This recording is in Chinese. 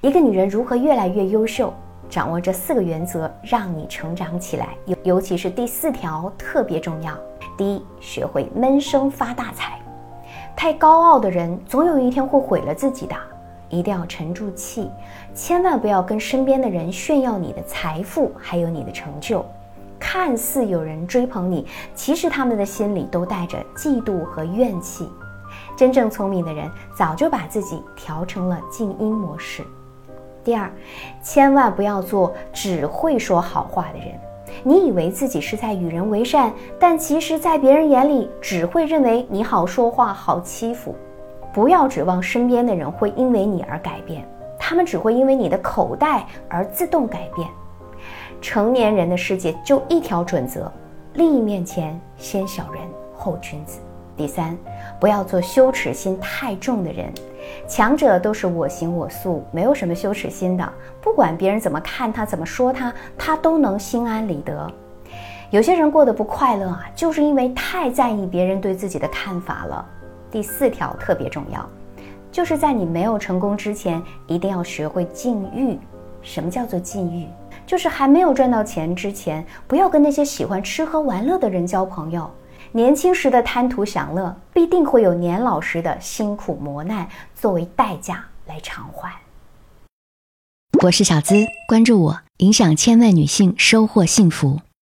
一个女人如何越来越优秀？掌握这四个原则，让你成长起来。尤尤其是第四条特别重要。第一，学会闷声发大财。太高傲的人，总有一天会毁了自己的。一定要沉住气，千万不要跟身边的人炫耀你的财富，还有你的成就。看似有人追捧你，其实他们的心里都带着嫉妒和怨气。真正聪明的人，早就把自己调成了静音模式。第二，千万不要做只会说好话的人。你以为自己是在与人为善，但其实，在别人眼里，只会认为你好说话、好欺负。不要指望身边的人会因为你而改变，他们只会因为你的口袋而自动改变。成年人的世界就一条准则：利益面前，先小人后君子。第三，不要做羞耻心太重的人。强者都是我行我素，没有什么羞耻心的。不管别人怎么看他，怎么说他，他都能心安理得。有些人过得不快乐啊，就是因为太在意别人对自己的看法了。第四条特别重要，就是在你没有成功之前，一定要学会禁欲。什么叫做禁欲？就是还没有赚到钱之前，不要跟那些喜欢吃喝玩乐的人交朋友。年轻时的贪图享乐，必定会有年老时的辛苦磨难作为代价来偿还。我是小资，关注我，影响千万女性，收获幸福。